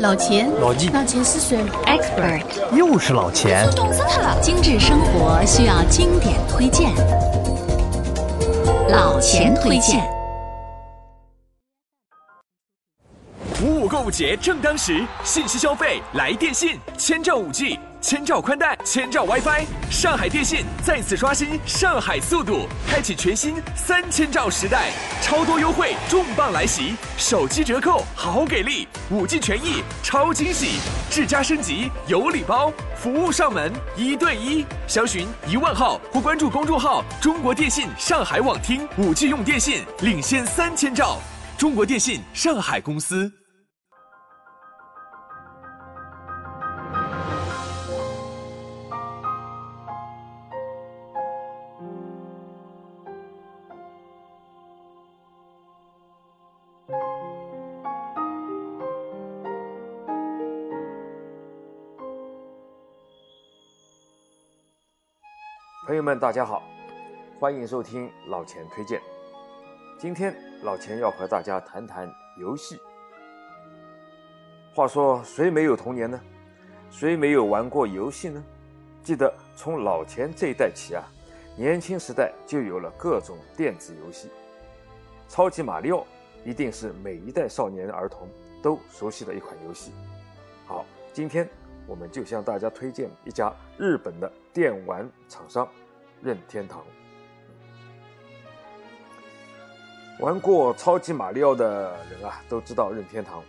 老钱，老纪，老钱是谁？Expert，又是老钱。懂死他了。精致生活需要经典推荐，老钱推荐。五节正当时，信息消费来电信，千兆五 G。千兆宽带，千兆 WiFi，上海电信再次刷新上海速度，开启全新三千兆时代，超多优惠重磅来袭，手机折扣好给力，五 G 权益超惊喜，智家升级有礼包，服务上门一对一，详询一万号或关注公众号中国电信上海网厅，五 G 用电信领先三千兆，中国电信上海公司。们，大家好，欢迎收听老钱推荐。今天老钱要和大家谈谈游戏。话说，谁没有童年呢？谁没有玩过游戏呢？记得从老钱这一代起啊，年轻时代就有了各种电子游戏。超级马里奥一定是每一代少年儿童都熟悉的一款游戏。好，今天。我们就向大家推荐一家日本的电玩厂商任天堂。玩过超级马里奥的人啊，都知道任天堂；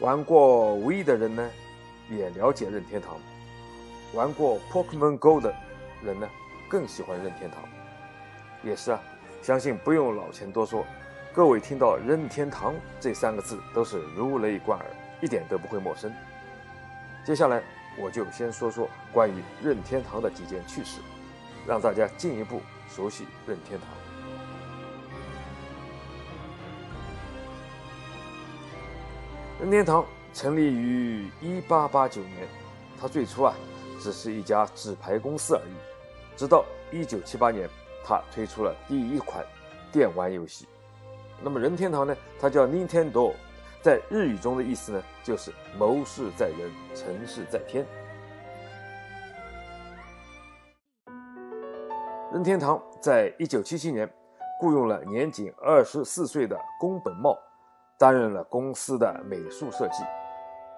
玩过 Wii 的人呢，也了解任天堂；玩过 Pokemon Go 的人呢，更喜欢任天堂。也是啊，相信不用老钱多说，各位听到任天堂这三个字都是如雷贯耳，一点都不会陌生。接下来，我就先说说关于任天堂的几件趣事，让大家进一步熟悉任天堂。任天堂成立于一八八九年，它最初啊只是一家纸牌公司而已。直到一九七八年，它推出了第一款电玩游戏。那么任天堂呢，它叫 Nintendo。在日语中的意思呢，就是谋事在人，成事在天。任天堂在一九七七年雇佣了年仅二十四岁的宫本茂，担任了公司的美术设计。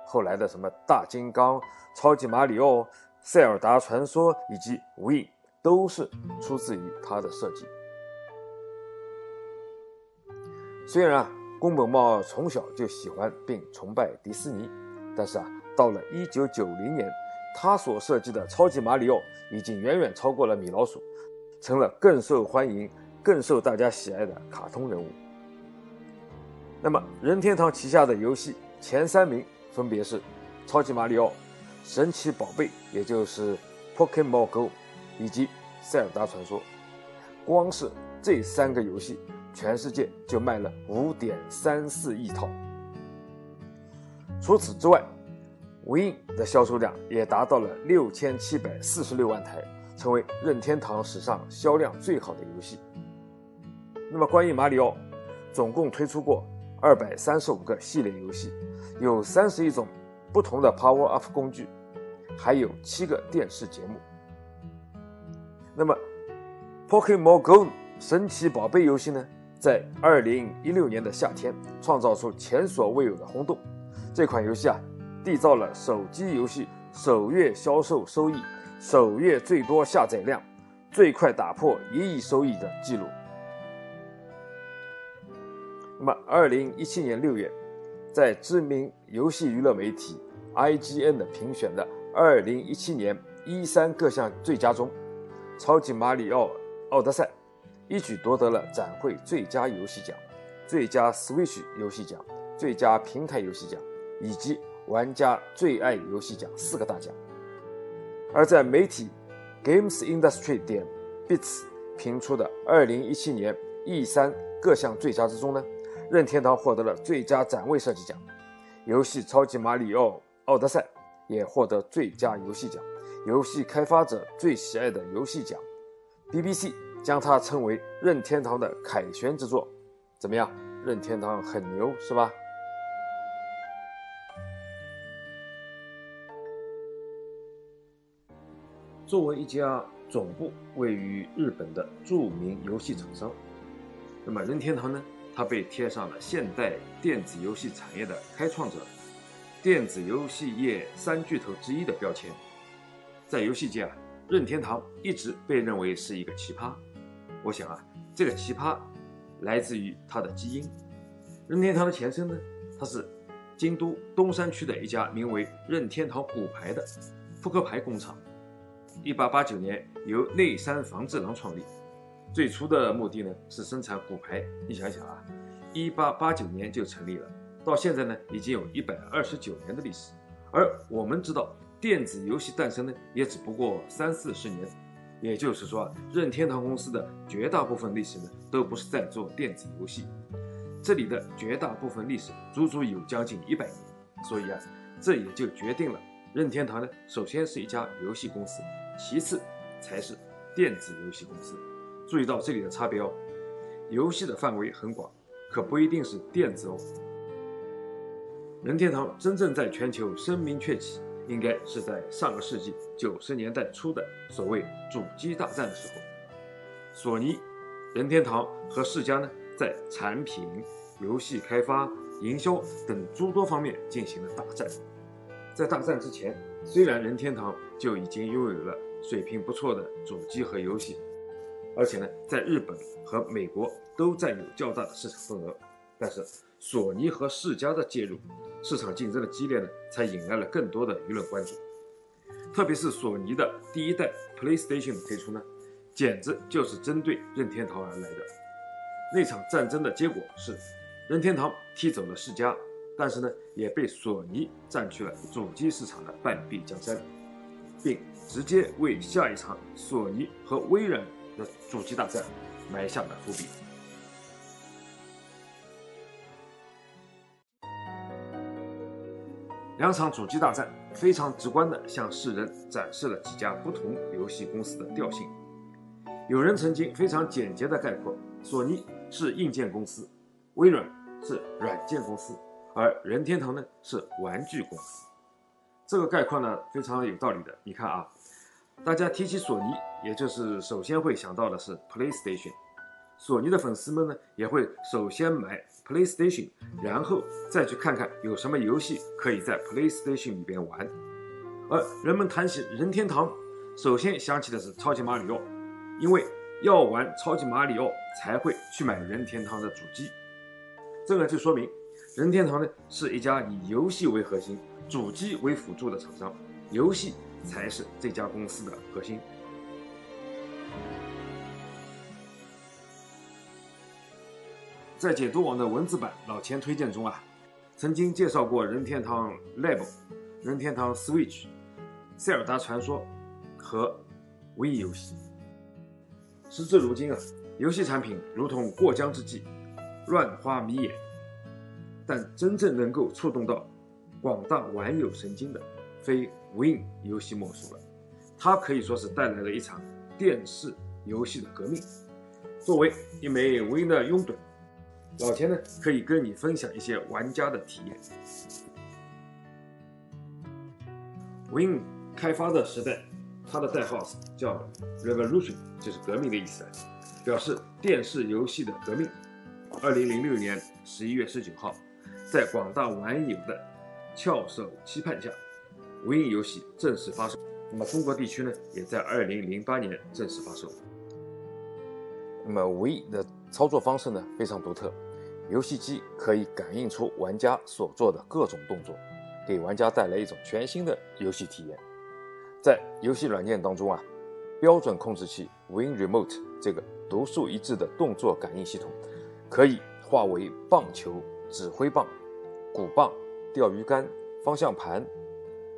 后来的什么大金刚、超级马里奥、塞尔达传说以及 Wii 都是出自于他的设计。虽然啊。宫本茂从小就喜欢并崇拜迪士尼，但是啊，到了一九九零年，他所设计的超级马里奥已经远远超过了米老鼠，成了更受欢迎、更受大家喜爱的卡通人物。那么，任天堂旗下的游戏前三名分别是超级马里奥、神奇宝贝，也就是 Pokemon Go，以及塞尔达传说。光是这三个游戏。全世界就卖了五点三四亿套。除此之外，Win 的销售量也达到了六千七百四十六万台，成为任天堂史上销量最好的游戏。那么，关于马里奥，总共推出过二百三十五个系列游戏，有三十一种不同的 Power Up 工具，还有七个电视节目。那么，Pokemon Go 神奇宝贝游戏呢？在二零一六年的夏天，创造出前所未有的轰动。这款游戏啊，缔造了手机游戏首月销售收益、首月最多下载量、最快打破一亿收益的记录。那么，二零一七年六月，在知名游戏娱乐媒体 IGN 的评选的二零一七年一三各项最佳中，《超级马里奥奥德赛》。一举夺得了展会最佳游戏奖、最佳 Switch 游戏奖、最佳平台游戏奖以及玩家最爱游戏奖四个大奖。而在媒体 Games Industry 点 Bits 评出的2017年 E3 各项最佳之中呢，任天堂获得了最佳展位设计奖，游戏《超级马里奥奥德赛》也获得最佳游戏奖，游戏开发者最喜爱的游戏奖，BBC。将它称为任天堂的凯旋之作，怎么样？任天堂很牛是吧？作为一家总部位于日本的著名游戏厂商，那么任天堂呢，它被贴上了现代电子游戏产业的开创者、电子游戏业三巨头之一的标签。在游戏界啊，任天堂一直被认为是一个奇葩。我想啊，这个奇葩来自于它的基因。任天堂的前身呢，它是京都东山区的一家名为任天堂骨牌的扑克牌工厂。一八八九年由内山房治郎创立，最初的目的呢是生产骨牌。你想想啊，一八八九年就成立了，到现在呢已经有一百二十九年的历史。而我们知道，电子游戏诞生呢也只不过三四十年，也就是说，任天堂公司的绝大部分历史呢都不是在做电子游戏。这里的绝大部分历史足足有将近一百年，所以啊，这也就决定了任天堂呢首先是一家游戏公司。其次才是电子游戏公司。注意到这里的差别哦，游戏的范围很广，可不一定是电子哦。任天堂真正在全球声名鹊起，应该是在上个世纪九十年代初的所谓主机大战的时候。索尼、任天堂和世嘉呢，在产品、游戏开发、营销等诸多方面进行了大战。在大战之前，虽然任天堂就已经拥有了水平不错的主机和游戏，而且呢，在日本和美国都占有较大的市场份额。但是，索尼和世嘉的介入，市场竞争的激烈呢，才引来了更多的舆论关注。特别是索尼的第一代 PlayStation 的推出呢，简直就是针对任天堂而来的。那场战争的结果是，任天堂踢走了世嘉。但是呢，也被索尼占据了主机市场的半壁江山，并直接为下一场索尼和微软的主机大战埋下了伏笔。两场主机大战非常直观地向世人展示了几家不同游戏公司的调性。有人曾经非常简洁地概括：索尼是硬件公司，微软是软件公司。而任天堂呢是玩具公司，这个概括呢非常有道理的。你看啊，大家提起索尼，也就是首先会想到的是 PlayStation，索尼的粉丝们呢也会首先买 PlayStation，然后再去看看有什么游戏可以在 PlayStation 里边玩。而人们谈起任天堂，首先想起的是超级马里奥，因为要玩超级马里奥才会去买任天堂的主机，这个就说明。任天堂呢是一家以游戏为核心、主机为辅助的厂商，游戏才是这家公司的核心。在解读网的文字版老钱推荐中啊，曾经介绍过任天堂 Lab、任天堂 Switch、塞尔达传说和 Wii 游戏。时至如今啊，游戏产品如同过江之鲫，乱花迷眼。但真正能够触动到广大玩友神经的，非 Win 游戏莫属了。它可以说是带来了一场电视游戏的革命。作为一枚 Win 的拥趸，老钱呢可以跟你分享一些玩家的体验。Win 开发的时代，它的代号叫 Revolution，就是革命的意思，表示电视游戏的革命。二零零六年十一月十九号。在广大网友的翘首期盼下，Win 游戏正式发售。那么中国地区呢，也在二零零八年正式发售。那么 Win 的操作方式呢非常独特，游戏机可以感应出玩家所做的各种动作，给玩家带来一种全新的游戏体验。在游戏软件当中啊，标准控制器 Win Remote 这个独树一帜的动作感应系统，可以化为棒球。指挥棒、鼓棒、钓鱼竿、方向盘、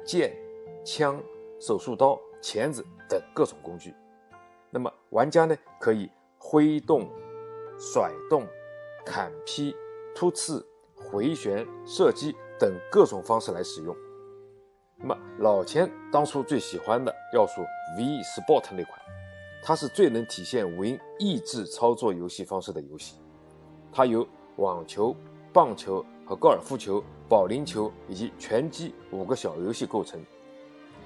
剑、枪、手术刀、钳子等各种工具。那么玩家呢，可以挥动、甩动、砍劈、突刺、回旋、射击等各种方式来使用。那么老钱当初最喜欢的要数 V Sport 那款，它是最能体现 Win 意志操作游戏方式的游戏。它有网球。棒球和高尔夫球、保龄球以及拳击五个小游戏构成。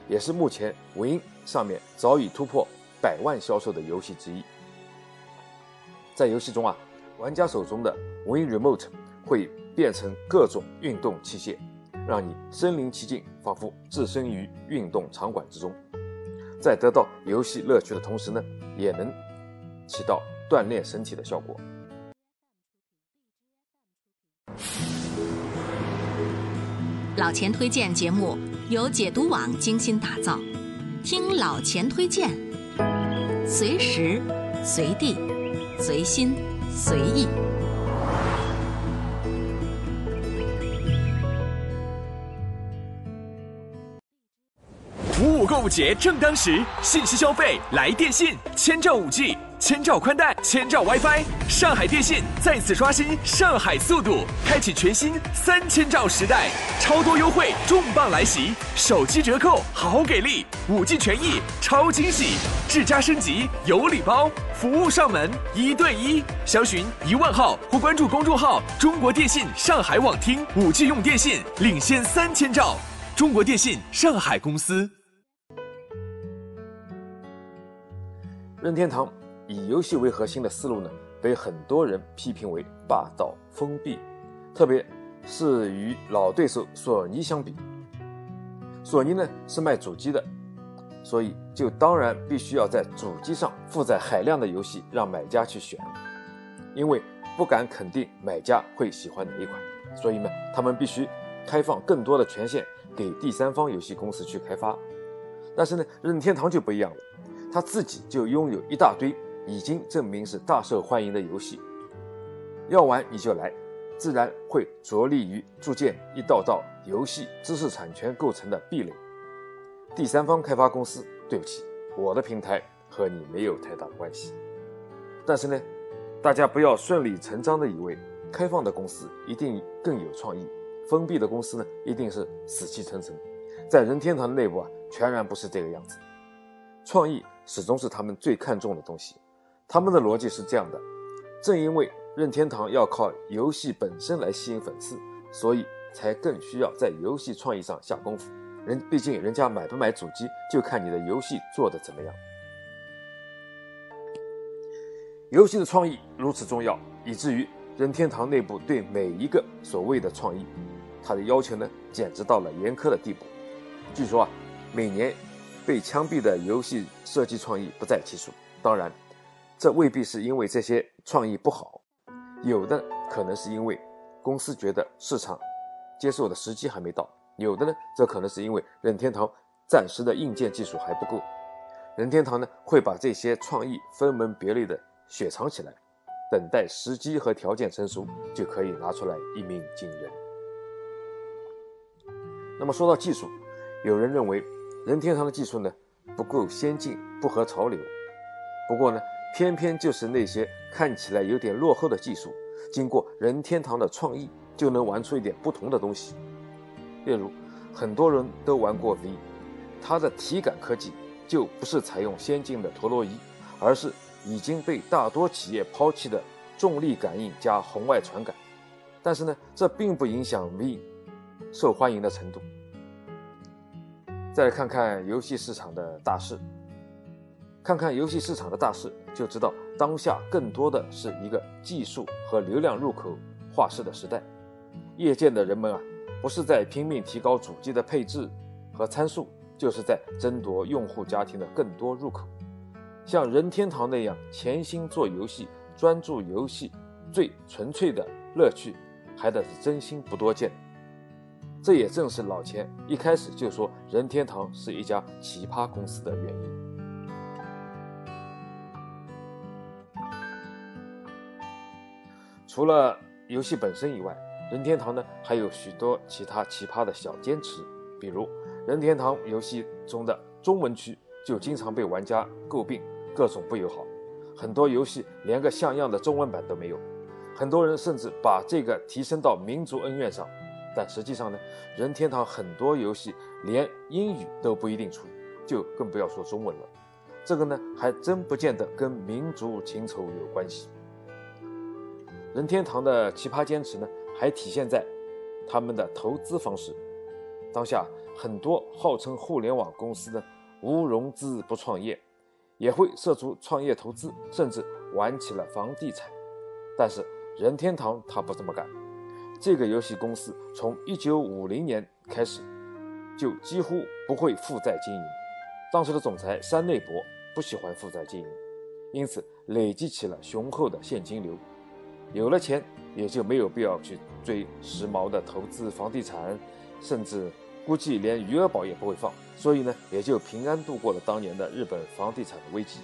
也是目前 Win 上面早已突破百万销售的游戏之一。在游戏中啊，玩家手中的 Win Remote 会变成各种运动器械，让你身临其境，仿佛置身于运动场馆之中。在得到游戏乐趣的同时呢，也能起到锻炼身体的效果。老钱推荐节目由解读网精心打造，听老钱推荐，随时随地随心随意。五五购物节正当时，信息消费来电信，千兆 5G，千兆宽带，千兆 WiFi。上海电信再次刷新上海速度，开启全新三千兆时代，超多优惠重磅来袭，手机折扣好给力，5G 权益超惊喜，智家升级有礼包，服务上门一对一，详询一万号或关注公众号“中国电信上海网厅 ”，5G 用电信领先三千兆，中国电信上海公司。任天堂以游戏为核心的思路呢，被很多人批评为霸道封闭，特别是与老对手索尼相比。索尼呢是卖主机的，所以就当然必须要在主机上负载海量的游戏让买家去选，因为不敢肯定买家会喜欢哪一款，所以呢他们必须开放更多的权限给第三方游戏公司去开发。但是呢任天堂就不一样了。他自己就拥有一大堆已经证明是大受欢迎的游戏，要玩你就来，自然会着力于铸建一道道游戏知识产权构成的壁垒。第三方开发公司，对不起，我的平台和你没有太大的关系。但是呢，大家不要顺理成章的以为开放的公司一定更有创意，封闭的公司呢一定是死气沉沉。在任天堂内部啊，全然不是这个样子，创意。始终是他们最看重的东西。他们的逻辑是这样的：正因为任天堂要靠游戏本身来吸引粉丝，所以才更需要在游戏创意上下功夫。人毕竟人家买不买主机，就看你的游戏做的怎么样。游戏的创意如此重要，以至于任天堂内部对每一个所谓的创意，它的要求呢，简直到了严苛的地步。据说啊，每年。被枪毙的游戏设计创意不在其数。当然，这未必是因为这些创意不好，有的可能是因为公司觉得市场接受的时机还没到；有的呢，这可能是因为任天堂暂时的硬件技术还不够。任天堂呢，会把这些创意分门别类的雪藏起来，等待时机和条件成熟，就可以拿出来一鸣惊人。那么说到技术，有人认为。任天堂的技术呢不够先进，不合潮流。不过呢，偏偏就是那些看起来有点落后的技术，经过任天堂的创意，就能玩出一点不同的东西。例如，很多人都玩过 V，它的体感科技就不是采用先进的陀螺仪，而是已经被大多企业抛弃的重力感应加红外传感。但是呢，这并不影响 V 受欢迎的程度。再来看看游戏市场的大势，看看游戏市场的大势，就知道当下更多的是一个技术和流量入口画势的时代。业界的人们啊，不是在拼命提高主机的配置和参数，就是在争夺用户家庭的更多入口。像任天堂那样潜心做游戏、专注游戏最纯粹的乐趣，还得是真心不多见。这也正是老钱一开始就说任天堂是一家奇葩公司的原因。除了游戏本身以外，任天堂呢还有许多其他奇葩的小坚持，比如任天堂游戏中的中文区就经常被玩家诟病各种不友好，很多游戏连个像样的中文版都没有，很多人甚至把这个提升到民族恩怨上。但实际上呢，任天堂很多游戏连英语都不一定出，就更不要说中文了。这个呢，还真不见得跟民族情仇有关系。任天堂的奇葩坚持呢，还体现在他们的投资方式。当下很多号称互联网公司的无融资不创业，也会涉足创业投资，甚至玩起了房地产。但是任天堂他不这么干。这个游戏公司从1950年开始就几乎不会负债经营。当时的总裁山内博不喜欢负债经营，因此累积起了雄厚的现金流。有了钱，也就没有必要去追时髦的投资房地产，甚至估计连余额宝也不会放。所以呢，也就平安度过了当年的日本房地产的危机。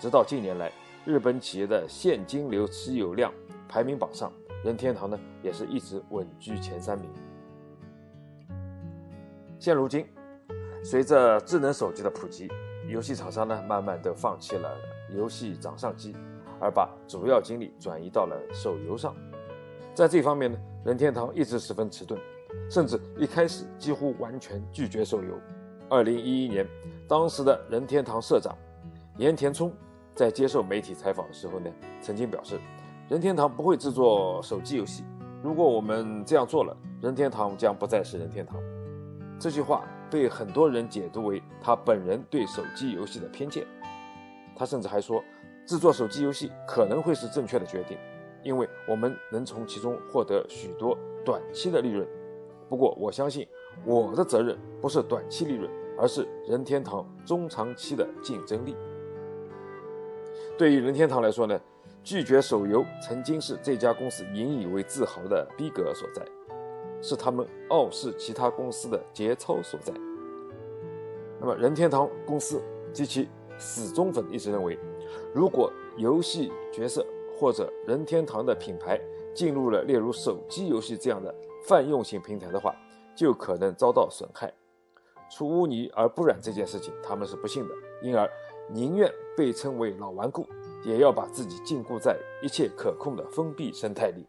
直到近年来，日本企业的现金流持有量排名榜上。任天堂呢，也是一直稳居前三名。现如今，随着智能手机的普及，游戏厂商呢，慢慢都放弃了游戏掌上机，而把主要精力转移到了手游上。在这方面呢，任天堂一直十分迟钝，甚至一开始几乎完全拒绝手游。二零一一年，当时的任天堂社长岩田聪在接受媒体采访的时候呢，曾经表示。任天堂不会制作手机游戏。如果我们这样做了，任天堂将不再是任天堂。这句话被很多人解读为他本人对手机游戏的偏见。他甚至还说，制作手机游戏可能会是正确的决定，因为我们能从其中获得许多短期的利润。不过，我相信我的责任不是短期利润，而是任天堂中长期的竞争力。对于任天堂来说呢？拒绝手游曾经是这家公司引以为自豪的逼格所在，是他们傲视其他公司的节操所在。那么，任天堂公司及其死忠粉一直认为，如果游戏角色或者任天堂的品牌进入了例如手机游戏这样的泛用型平台的话，就可能遭到损害。出污泥而不染这件事情，他们是不信的，因而宁愿被称为老顽固。也要把自己禁锢在一切可控的封闭生态里。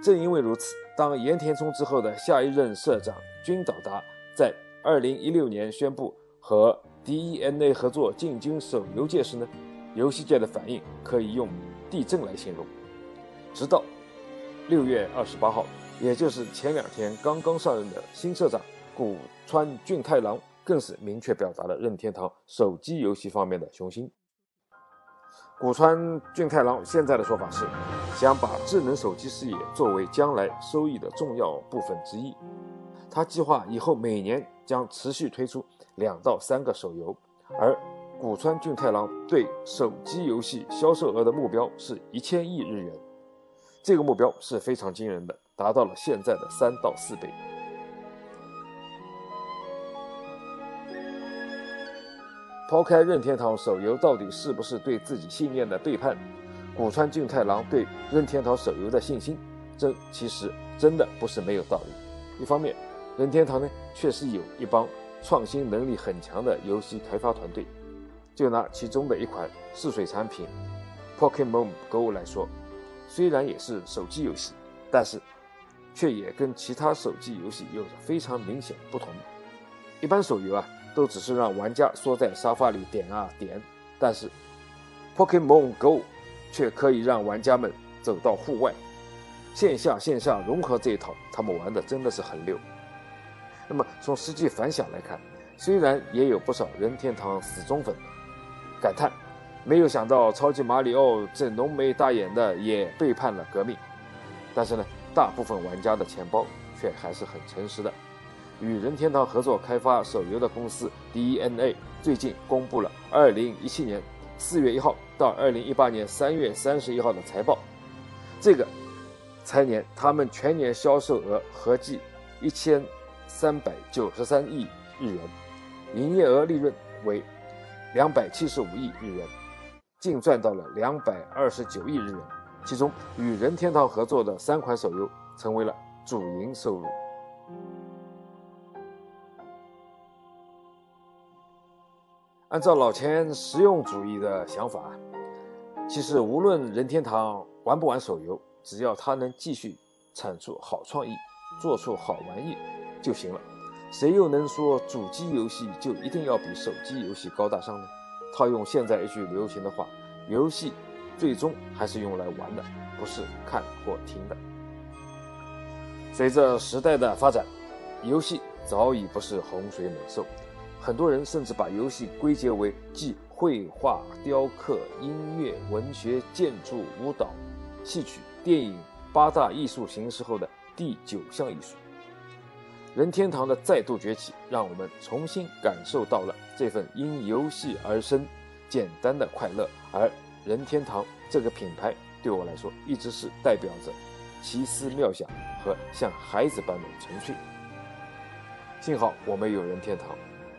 正因为如此，当岩田聪之后的下一任社长君岛达在2016年宣布和 DeNA 合作进军手游界时呢，游戏界的反应可以用地震来形容。直到6月28号，也就是前两天刚刚上任的新社长古川俊太郎，更是明确表达了任天堂手机游戏方面的雄心。古川俊太郎现在的说法是，想把智能手机事业作为将来收益的重要部分之一。他计划以后每年将持续推出两到三个手游，而古川俊太郎对手机游戏销售额的目标是一千亿日元，这个目标是非常惊人的，达到了现在的三到四倍。抛开任天堂手游到底是不是对自己信念的背叛，古川俊太郎对任天堂手游的信心，这其实真的不是没有道理。一方面，任天堂呢确实有一帮创新能力很强的游戏开发团队，就拿其中的一款试水产品 Pokemon Go 来说，虽然也是手机游戏，但是却也跟其他手机游戏有着非常明显不同。一般手游啊。都只是让玩家缩在沙发里点啊点，但是 Pokemon Go 却可以让玩家们走到户外，线下线下融合这一套，他们玩的真的是很溜。那么从实际反响来看，虽然也有不少任天堂死忠粉感叹，没有想到超级马里奥这浓眉大眼的也背叛了革命，但是呢，大部分玩家的钱包却还是很诚实的。与任天堂合作开发手游的公司 DNA 最近公布了2017年4月1号到2018年3月31号的财报。这个财年，他们全年销售额合计一千1393亿日元，营业额利润为275亿日元，净赚到了229亿日元。其中，与任天堂合作的三款手游成为了主营收入。按照老钱实用主义的想法，其实无论任天堂玩不玩手游，只要他能继续产出好创意，做出好玩意就行了。谁又能说主机游戏就一定要比手机游戏高大上呢？套用现在一句流行的话，游戏最终还是用来玩的，不是看或听的。随着时代的发展，游戏早已不是洪水猛兽。很多人甚至把游戏归结为继绘画、雕刻、音乐、文学、建筑、舞蹈、戏曲、电影八大艺术形式后的第九项艺术。任天堂的再度崛起，让我们重新感受到了这份因游戏而生、简单的快乐。而任天堂这个品牌，对我来说一直是代表着奇思妙想和像孩子般的纯粹。幸好我们有任天堂。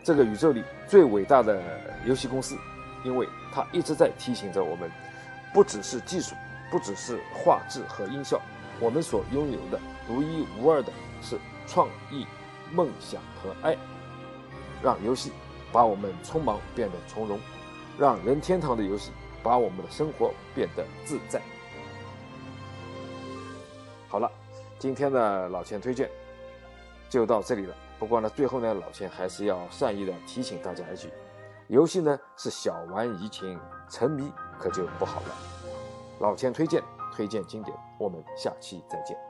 这个宇宙里最伟大的游戏公司，因为它一直在提醒着我们，不只是技术，不只是画质和音效，我们所拥有的独一无二的是创意、梦想和爱。让游戏把我们匆忙变得从容，让任天堂的游戏把我们的生活变得自在。好了，今天的老钱推荐就到这里了。不过呢，最后呢，老钱还是要善意的提醒大家一句：游戏呢是小玩怡情，沉迷可就不好了。老钱推荐，推荐经典，我们下期再见。